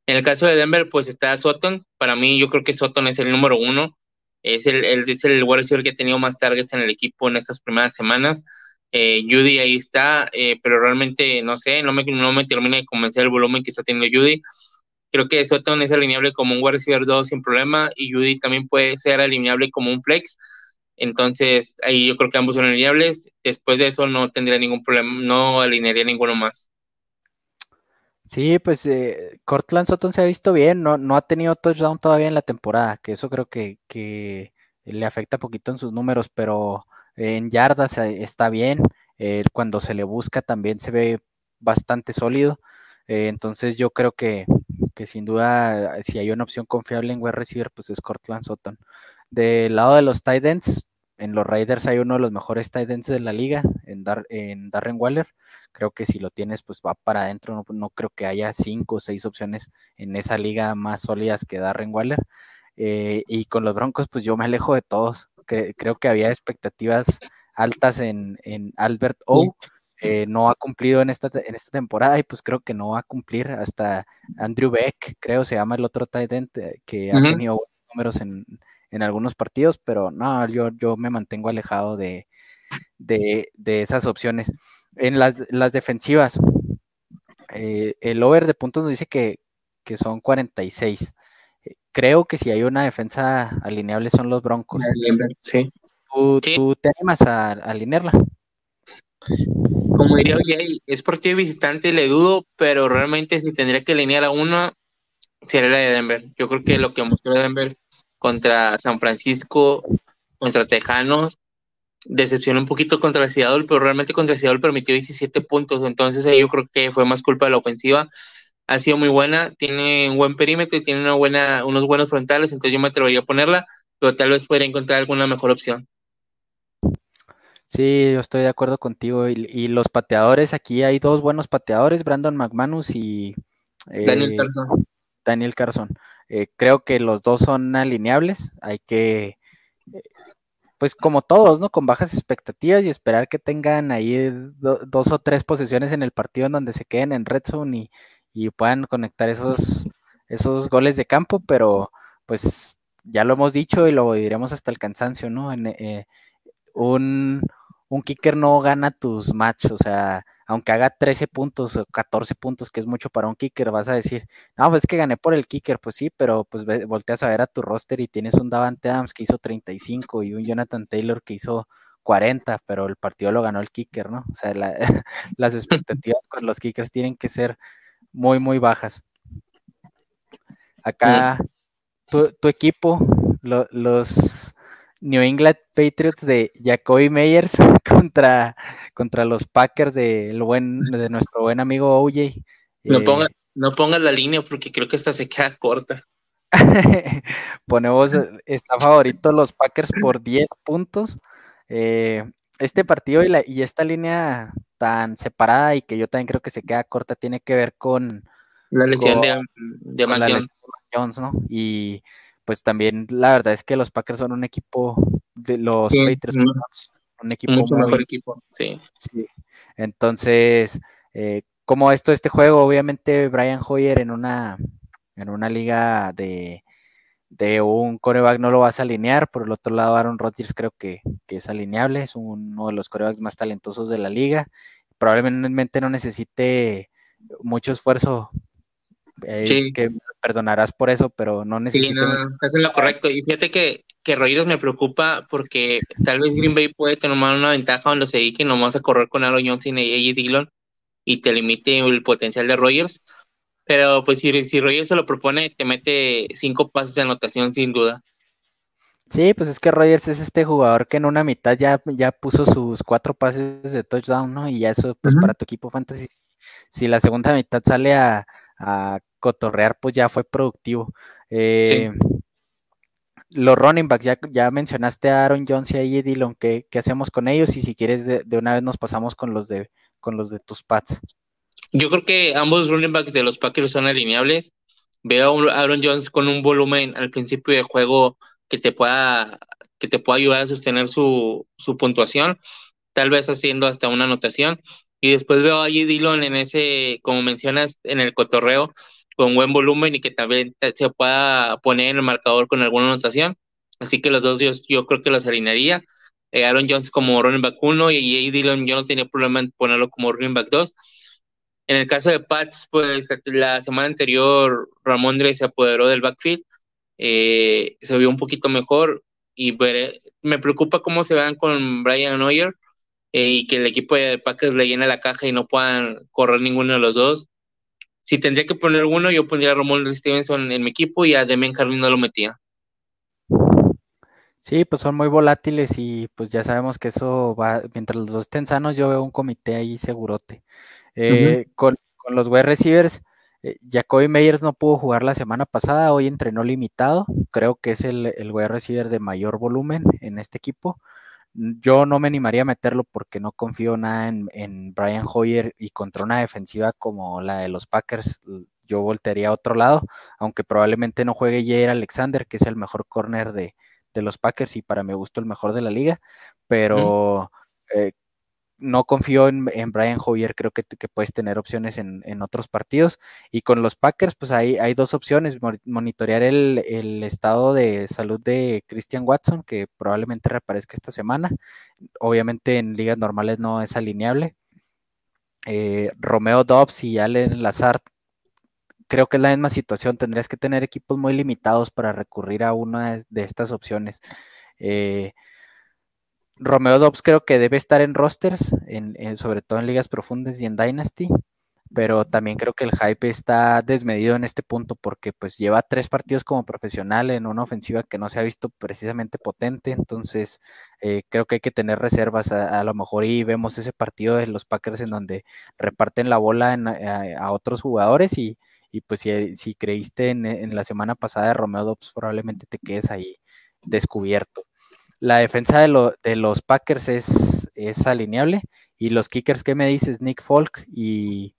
En el caso de Denver, pues está Sutton, para mí yo creo que Sutton es el número uno, es el, el, es el wide que ha tenido más targets en el equipo en estas primeras semanas. Eh, Judy ahí está, eh, pero realmente no sé, no me, no me termina de convencer el volumen que está teniendo Judy. Creo que Sutton es alineable como un wide receiver 2 sin problema y Judy también puede ser alineable como un flex. Entonces, ahí yo creo que ambos son alineables. Después de eso no tendría ningún problema, no alinearía ninguno más. Sí, pues eh, Cortland Sutton se ha visto bien, no, no ha tenido touchdown todavía en la temporada, que eso creo que, que le afecta poquito en sus números, pero en yardas está bien. Eh, cuando se le busca también se ve bastante sólido. Eh, entonces yo creo que, que, sin duda, si hay una opción confiable en wide receiver, pues es Cortland Sutton. Del lado de los tight ends, en los Raiders hay uno de los mejores tight ends de la liga, en, en Darren Waller. Creo que si lo tienes, pues va para adentro. No, creo que haya cinco o seis opciones en esa liga más sólidas que Darren Waller. eh, y con los Broncos, pues yo me alejo de todos. Creo que había expectativas altas en, Albert O. Eh, no ha cumplido en esta, en esta temporada y pues creo que no va a cumplir hasta Andrew Beck, creo se llama el otro tight end eh, que ha tenido números en, algunos partidos, pero no, yo, yo me mantengo alejado de, de, esas opciones. En las, las defensivas, el over de puntos nos dice que, que son 46 creo que si hay una defensa alineable son los Broncos. ¿Tú, te animas a, alinearla? Como diría oye, es partido visitante, le dudo, pero realmente si tendría que alinear a uno, sería la de Denver. Yo creo que lo que mostró Denver contra San Francisco, contra Tejanos, decepcionó un poquito contra Seattle, pero realmente contra Seattle permitió 17 puntos, entonces yo creo que fue más culpa de la ofensiva ha sido muy buena, tiene un buen perímetro y tiene una buena, unos buenos frontales, entonces yo me atrevería a ponerla, pero tal vez podría encontrar alguna mejor opción. Sí, yo estoy de acuerdo contigo. Y, los pateadores, aquí hay dos buenos pateadores, Brandon McManus y Daniel eh, Carson. Daniel Carson. Eh, creo que los dos son alineables. Hay que, eh, pues como todos, ¿no? Con bajas expectativas y esperar que tengan ahí dos o tres posesiones en el partido en donde se queden en red zone y, y puedan conectar esos, esos goles de campo, pero pues ya lo hemos dicho y lo diremos hasta el cansancio, ¿no? Eh, un, un, kicker no gana tus matches, o sea, aunque haga 13 puntos o 14 puntos, que es mucho para un kicker, vas a decir, no, pues es que gané por el kicker, pues sí, pero pues volteas a ver a tu roster y tienes un Davante Adams que hizo 35 y un Jonathan Taylor que hizo 40, pero el partido lo ganó el kicker, ¿no? O sea, las expectativas con los kickers tienen que ser muy, muy bajas. Acá, tu, equipo, los New England Patriots de Jacoby Meyers contra, contra los Packers de, buen, de nuestro buen amigo OJ. No, eh, ponga, no pongas la línea porque creo que esta se queda corta. Ponemos, está favorito los Packers por 10 puntos. Eh, este partido y, la, y esta línea tan separada y que yo también creo que se queda corta tiene que ver con la lesión de, de Jones, ¿no? Y pues también la verdad es que los Packers son un equipo de los Patriots, un equipo mucho mejor equipo, sí. Entonces, eh, como esto, este juego, obviamente Brian Hoyer en una en una liga de de un coreback no lo vas a alinear. Por el otro lado, Aaron Rodgers creo que, es alineable, es uno de los corebacks más talentosos de la liga. Probablemente no necesite mucho esfuerzo. Eh, que perdonarás por eso, pero no necesita. Sí, no, eso es lo correcto. Y fíjate que, que Rodgers me preocupa porque tal vez Green Bay puede tomar una ventaja donde se dedique nomás a correr con Aaron Johnson y AJ Dillon y te limite el potencial de Rodgers pero pues si, si Rogers se lo propone, te mete cinco pases de anotación sin duda. Sí, pues es que Rogers es este jugador que en una mitad ya, ya puso sus cuatro pases de touchdown, ¿no? Y ya eso, pues para tu equipo fantasy, si la segunda mitad sale a, cotorrear, pues ya fue productivo. Eh, los running backs, ya, ya mencionaste a Aaron Jones y a Eddie Dillon, ¿qué, hacemos con ellos? Y si quieres, de, de, una vez nos pasamos con los de, con los de tus pads. Yo creo que ambos running backs de los Packers son alineables. Veo a Aaron Jones con un volumen al principio de juego que te pueda, que te pueda ayudar a sostener su, su puntuación, tal vez haciendo hasta una anotación. Y después veo a G. Dillon en ese, como mencionas, en el cotorreo, con buen volumen y que también se pueda poner en el marcador con alguna anotación. Así que los dos yo, yo creo que los alinearía. Eh, Aaron Jones como running back 1 y A. Dillon yo no tenía problema en ponerlo como running back 2 en el caso de Pats, pues la semana anterior Ramondre se apoderó del backfield, eh, se vio un poquito mejor y me preocupa cómo se vean con Brian Neuer eh, y que el equipo de Packers le llene la caja y no puedan correr ninguno de los dos. Si tendría que poner uno, yo pondría a Ramondre Stevenson en mi equipo y a Demian Carlin no lo metía. Sí, pues son muy volátiles y pues ya sabemos que eso va, mientras los dos estén sanos, yo veo un comité ahí segurote. Eh, con, los wide receivers, eh, Jacoby Meyers no pudo jugar la semana pasada, hoy entrenó limitado, creo que es el, el wide receiver de mayor volumen en este equipo. Yo no me animaría a meterlo porque no confío nada en, Brian Hoyer y contra una defensiva como la de los Packers, yo voltearía a otro lado, aunque probablemente no juegue Jair Alexander, que es el mejor corner de, los Packers y para mi gusto el mejor de la liga, pero eh, no confío en, Brian Hoyer, creo que, puedes tener opciones en, otros partidos. Y con los Packers, pues hay, hay dos opciones, monitorear el, estado de salud de Christian Watson, que probablemente reaparezca esta semana. Obviamente en ligas normales no es alineable. Eh, Romeo Dobbs y Allen Lazard, creo que es la misma situación. Tendrías que tener equipos muy limitados para recurrir a una de, estas opciones. Eh, Romeo Dobbs creo que debe estar en rosters, en, sobre todo en ligas profundas y en Dynasty, pero también creo que el hype está desmedido en este punto porque pues lleva tres partidos como profesional en una ofensiva que no se ha visto precisamente potente, entonces eh, creo que hay que tener reservas a, lo mejor y vemos ese partido de los Packers en donde reparten la bola a, otros jugadores y, pues si, creíste en, la semana pasada de Romeo Dobbs probablemente te quedes ahí descubierto. La defensa de, los Packers es, es, alineable. Y los kickers, ¿qué me dices? Nick Folk y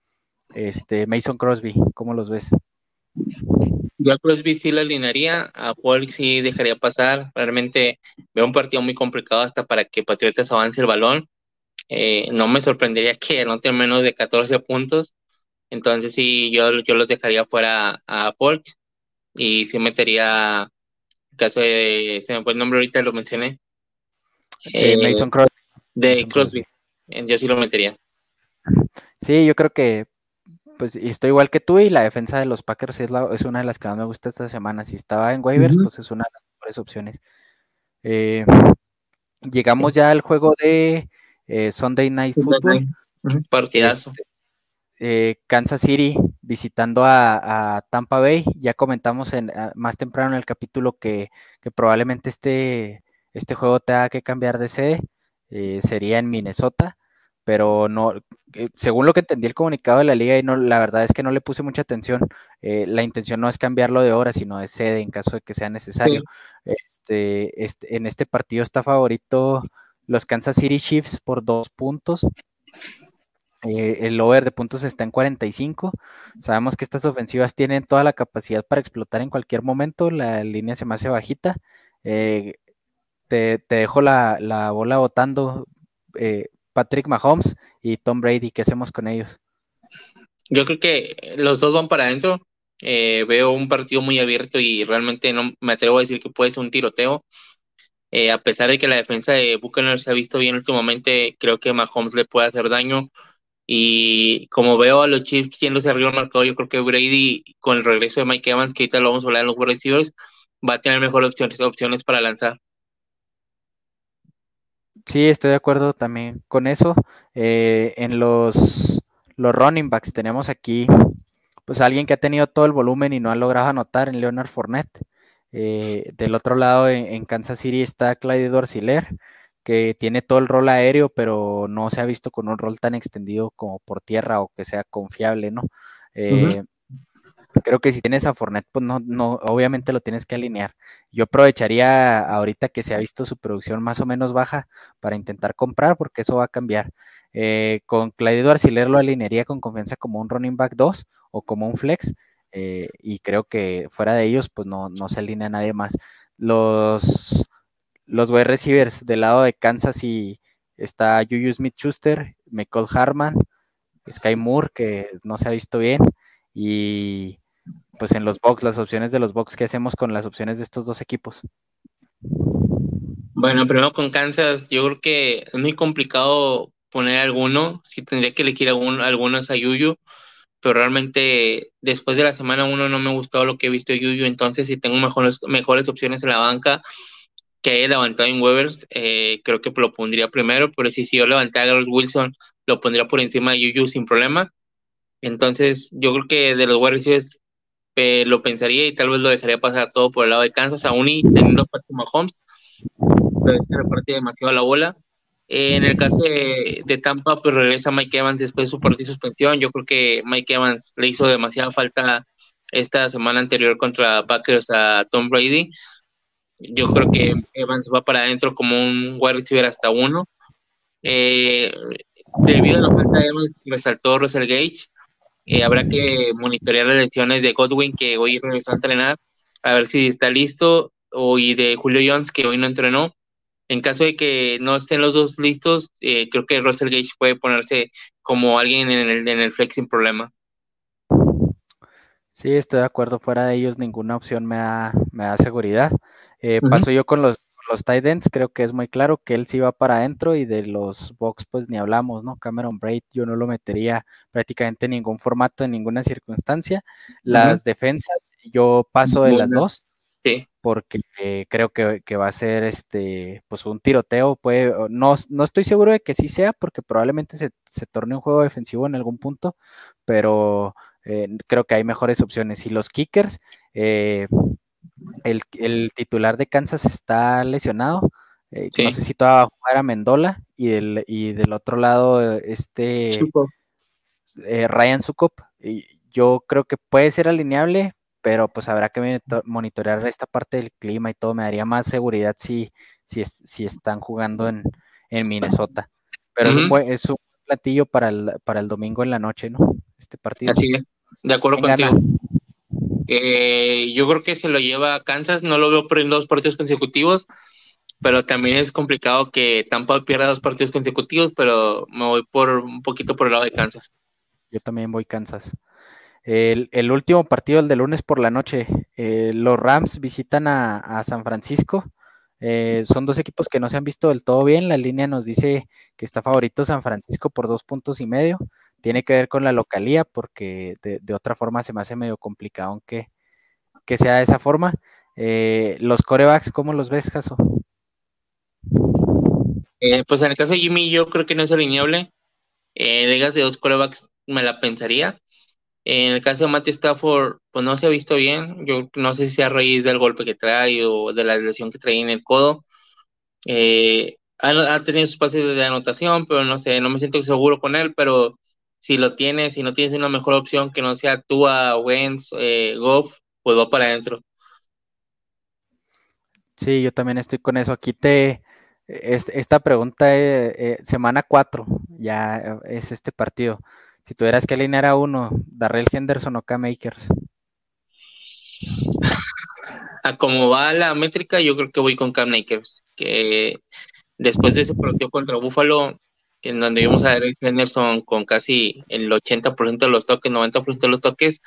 este Mason Crosby, ¿cómo los ves? Yo a Crosby sí la alinearía, a Folk sí dejaría pasar. Realmente veo un partido muy complicado hasta para que Patriotas avance el balón. Eh, no me sorprendería que no tenga menos de 14 puntos. Entonces sí, yo, yo los dejaría fuera a Folk y sí metería caso de, se me fue el nombre ahorita, lo mencioné. De eh, Mason Crosby. De Crosby. Yo sí lo metería. Sí, yo creo que pues estoy igual que tú y la defensa de los Packers es, la, es una de las que más me gusta esta semana. Si estaba en waivers, pues es una de las mejores opciones. Eh, llegamos ya al juego de eh, Sunday Night Football. Partidazo. Este, eh, Kansas City visitando a, Tampa Bay. Ya comentamos en, más temprano en el capítulo que, probablemente este, este juego tenga que cambiar de sede. Eh, sería en Minnesota, pero no, eh, según lo que entendí el comunicado de la liga, y no, la verdad es que no le puse mucha atención. la intención no es cambiarlo de hora, sino de sede en caso de que sea necesario. Este, este, en este partido está favorito los Kansas City Chiefs por dos puntos. Eh, el over de puntos está en 45. Sabemos que estas ofensivas tienen toda la capacidad para explotar en cualquier momento. La línea se me hace bajita. Eh, te, dejo la, bola votando eh, Patrick Mahomes y Tom Brady. ¿Qué hacemos con ellos? Yo creo que los dos van para adentro. veo un partido muy abierto y realmente no me atrevo a decir que puede ser un tiroteo. a pesar de que la defensa de Buchanan se ha visto bien últimamente, creo que Mahomes le puede hacer daño. Y como veo a los Chiefs yéndose arriba al marcador, yo creo que Brady, con el regreso de Mike Evans, que ahorita lo vamos a hablar en los receivers, va a tener mejores opciones, opciones para lanzar. Sí, estoy de acuerdo también con eso. Eh, en los, los running backs tenemos aquí pues alguien que ha tenido todo el volumen y no ha logrado anotar en Leonard Fournette. Eh, del otro lado, en, Kansas City está Clyde Dorsiler que tiene todo el rol aéreo, pero no se ha visto con un rol tan extendido como por tierra o que sea confiable, ¿no? Eh, creo que si tienes a Fornet, pues no, no, obviamente lo tienes que alinear. Yo aprovecharía ahorita que se ha visto su producción más o menos baja para intentar comprar, porque eso va a cambiar. Eh, con Claudio Arciler lo alinearía con confianza como un running back 2 o como un flex, eh, y creo que fuera de ellos, pues no, no se alinea nadie más. Los los wide receivers del lado de Kansas y está Juju Smith Schuster, Michael Harman, Sky Moore, que no se ha visto bien, y pues en los box, las opciones de los box, ¿qué hacemos con las opciones de estos dos equipos? Bueno, primero con Kansas, yo creo que es muy complicado poner alguno, si tendría que elegir alguno, algunos a Yuyu, pero realmente después de la semana uno no me ha gustado lo que he visto de Yuyu, entonces si tengo mejores, mejores opciones en la banca, que haya levantado en Webers, eh, creo que lo pondría primero, pero si, si yo levanté a Garrett Wilson, lo pondría por encima de Yuyu sin problema. Entonces, yo creo que de los Warriors eh, lo pensaría y tal vez lo dejaría pasar todo por el lado de Kansas, aún y teniendo Patrick Mahomes, pero que reparte demasiado la bola. Eh, en el caso de, de, Tampa, pues regresa Mike Evans después de su partido de suspensión. Yo creo que Mike Evans le hizo demasiada falta esta semana anterior contra Packers a Tom Brady yo creo que Evans va para adentro como un wide receiver hasta uno. Eh, debido a la falta de Evans, resaltó Russell Gage. Eh, habrá que monitorear las lesiones de Godwin, que hoy regresó a entrenar, a ver si está listo, o y de Julio Jones, que hoy no entrenó. En caso de que no estén los dos listos, eh, creo que Russell Gage puede ponerse como alguien en el, en el flex sin problema. Sí, estoy de acuerdo. Fuera de ellos, ninguna opción me da, me da seguridad. Eh, paso yo con los, los tight ends, creo que es muy claro que él sí va para adentro y de los box pues ni hablamos, ¿no? Cameron Braid yo no lo metería prácticamente en ningún formato, en ninguna circunstancia. Las defensas, yo paso de las dos. Porque eh, creo que, va a ser este, pues un tiroteo. Puede, no, no estoy seguro de que sí sea, porque probablemente se, se torne un juego defensivo en algún punto, pero eh, creo que hay mejores opciones. Y los kickers, eh, el, titular de Kansas está lesionado. Eh, no sé si todavía va a jugar a Mendola y del, y del otro lado este Ryan Sukop. Yo creo que puede ser alineable, pero pues habrá que monitorear esta parte del clima y todo. Me daría más seguridad si, si, si están jugando en, Minnesota. Pero es, un, es un platillo para el, para el domingo en la noche, ¿no? Este partido. Así es, de acuerdo contigo. Eh, yo creo que se lo lleva a Kansas, no lo veo por en dos partidos consecutivos, pero también es complicado que Tampa pierda dos partidos consecutivos, pero me voy por un poquito por el lado de Kansas. Yo también voy Kansas. El, último partido, el de lunes por la noche, eh, los Rams visitan a, San Francisco. Eh, son dos equipos que no se han visto del todo bien. La línea nos dice que está favorito San Francisco por dos puntos y medio tiene que ver con la localía, porque de, otra forma se me hace medio complicado que, que sea de esa forma. Eh, los corebacks, ¿cómo los ves, Caso? Eh, pues en el caso de Jimmy, yo creo que no es alineable. Eh, de dos corebacks me la pensaría. En el caso de Matthew Stafford, pues no se ha visto bien. Yo no sé si a raíz del golpe que trae o de la lesión que trae en el codo. ha, tenido sus pases de anotación, pero no sé, no me siento seguro con él, pero si lo tienes, si no tienes una mejor opción que no sea Tua, Wentz, eh, Goff, pues va para adentro. Sí, yo también estoy con eso. Aquí te, esta pregunta es eh, semana 4, ya es este partido. Si tuvieras que alinear a uno, Darrell Henderson o Cam Akers. A como va la métrica, yo creo que voy con Cam Akers, que después de ese partido contra Buffalo, en donde vimos a Eric Henderson con casi el 80% de los toques, 90% de los toques,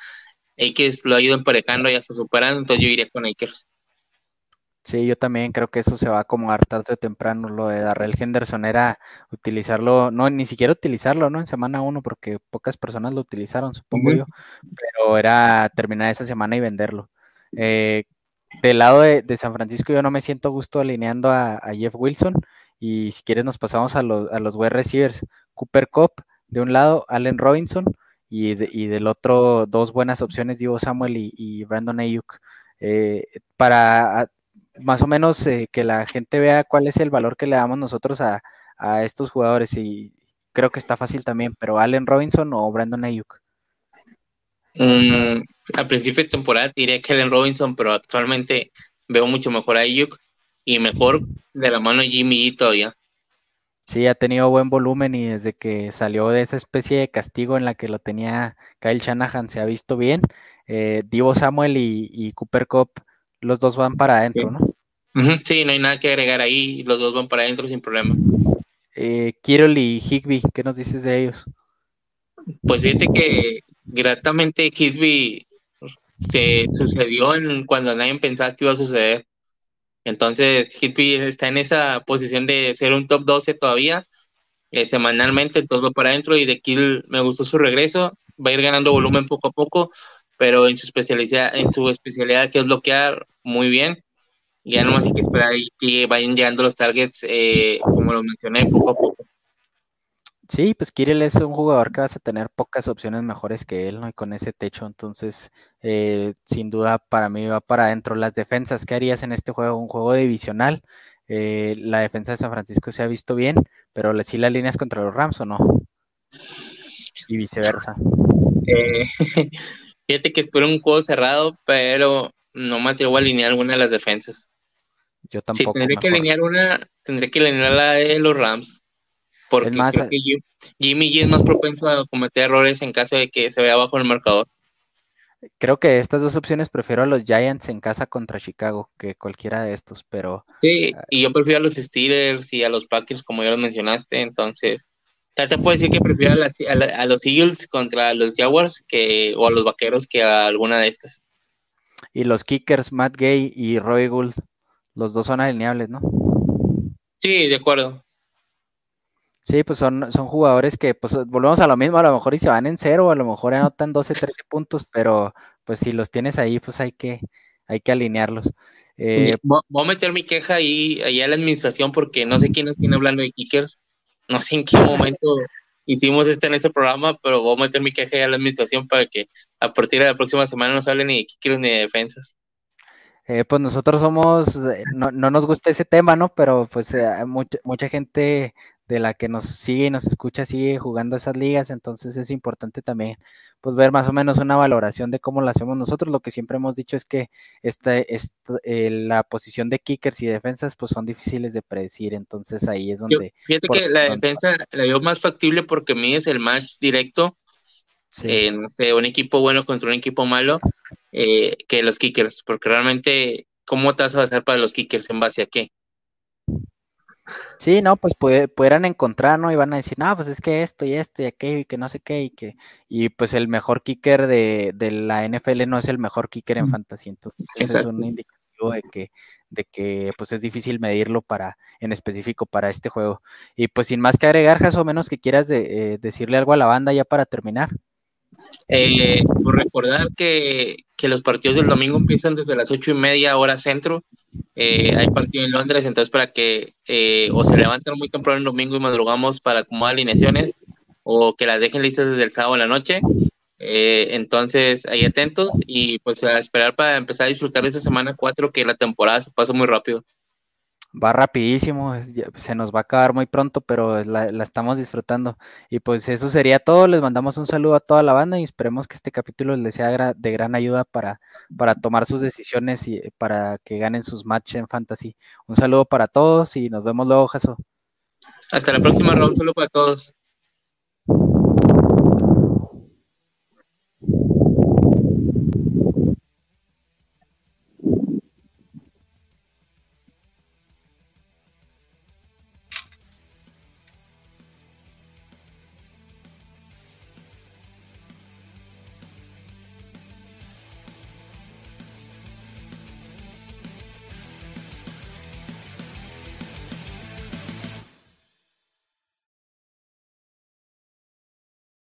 Akers lo ha ido emparejando y hasta superando, entonces yo iría con Akers. Sí, yo también creo que eso se va a acomodar tarde o temprano. Lo de Darrell Henderson era utilizarlo, no, ni siquiera utilizarlo, ¿no? En semana uno, porque pocas personas lo utilizaron, supongo yo, pero era terminar esa semana y venderlo. Eh, del lado de, San Francisco, yo no me siento gusto alineando a Jeff Wilson. Y si quieres nos pasamos a los, a los wide receivers. Cooper Cup de un lado, Allen Robinson y, del otro dos buenas opciones, Divo Samuel y, Brandon Ayuk. Eh, para más o menos eh, que la gente vea cuál es el valor que le damos nosotros a, estos jugadores y creo que está fácil también, pero Allen Robinson o Brandon Ayuk. Mm, a principio de temporada diría que Allen Robinson, pero actualmente veo mucho mejor a Ayuk y mejor de la mano Jimmy todavía. Sí, ha tenido buen volumen y desde que salió de esa especie de castigo en la que lo tenía Kyle Shanahan se ha visto bien. Eh, Divo Samuel y, Cooper Cup, los dos van para adentro, ¿no? Sí, no hay nada que agregar ahí, los dos van para adentro sin problema. Eh, Kirol y Higby, ¿qué nos dices de ellos? Pues fíjate que gratamente Higby se sucedió en cuando nadie pensaba que iba a suceder. Entonces, Higby está en esa posición de ser un top 12 todavía, eh, semanalmente, todo para adentro. Y de Kill me gustó su regreso, va a ir ganando volumen poco a poco, pero en su especialidad, en su especialidad que es bloquear, muy bien. Ya nomás hay que esperar que vayan llegando los targets, eh, como lo mencioné, poco a poco. Sí, pues Kirill es un jugador que vas a tener pocas opciones mejores que él, ¿no? Y con ese techo, entonces, eh, sin duda, para mí va para adentro. Las defensas, ¿qué harías en este juego? Un juego divisional. Eh, la defensa de San Francisco se ha visto bien, pero sí las líneas contra los Rams o no. Y viceversa. Eh, fíjate que espero un juego cerrado, pero no me atrevo a alinear alguna de las defensas. Yo tampoco. Tendré que alinear una, tendré que alinear la de los Rams Porque más, creo que Jimmy G es más propenso a cometer errores en caso de que se vea abajo en el marcador. Creo que estas dos opciones prefiero a los Giants en casa contra Chicago que cualquiera de estos, pero... Sí, y yo prefiero a los Steelers y a los Packers, como ya lo mencionaste, entonces... Ya te puedo decir que prefiero a, los Eagles contra los Jaguars que, o a los Vaqueros que a alguna de estas. Y los Kickers, Matt Gay y Roy Gould, los dos son alineables, ¿no? Sí, de acuerdo. Sí, pues son, son jugadores que, pues volvemos a lo mismo, a lo mejor y se van en cero, a lo mejor anotan 12, 13 puntos, pero pues si los tienes ahí, pues hay que, hay que alinearlos. Eh, voy a meter mi queja ahí, ahí a la administración porque no sé quién nos tiene hablando de kickers, no sé en qué momento hicimos este en este programa, pero voy a meter mi queja ahí a la administración para que a partir de la próxima semana no se hablen ni de kickers ni de defensas. Eh, pues nosotros somos, eh, no, no, nos gusta ese tema, ¿no? Pero pues mucha, mucha gente de la que nos sigue y nos escucha sigue jugando esas ligas, entonces es importante también pues ver más o menos una valoración de cómo lo hacemos nosotros. Lo que siempre hemos dicho es que esta, eh, la posición de kickers y defensas pues son difíciles de predecir, entonces ahí es donde... fíjate que la defensa la veo más factible porque mides el match directo, eh, no sé, un equipo bueno contra un equipo malo, eh, que los kickers, porque realmente, ¿cómo te vas a hacer para los kickers en base a qué? Sí, no, pues pudieran encontrar, ¿no? Y van a decir, no, pues es que esto y esto y aquello y que no sé qué y que, y pues el mejor kicker de, de la NFL no es el mejor kicker en fantasy, entonces ese es un indicativo de que, de que pues es difícil medirlo para, en específico para este juego. Y pues sin más que agregar, Jas, o menos que quieras de, eh, decirle algo a la banda ya para terminar. Eh, por recordar que, que, los partidos del domingo empiezan desde las ocho y media hora centro. Eh, hay partido en Londres, entonces para que eh, o se levanten muy temprano el domingo y madrugamos para acomodar alineaciones o que las dejen listas desde el sábado en la noche. Eh, entonces, ahí atentos y pues a esperar para empezar a disfrutar de esta semana 4 que la temporada se pasa muy rápido va rapidísimo, se nos va a acabar muy pronto, pero la, estamos disfrutando. Y pues eso sería todo, les mandamos un saludo a toda la banda y esperemos que este capítulo les sea de gran ayuda para, para tomar sus decisiones y eh, para que ganen sus matches en fantasy. Un saludo para todos y nos vemos luego, Jaso. Hasta la próxima, Raúl, saludo para todos.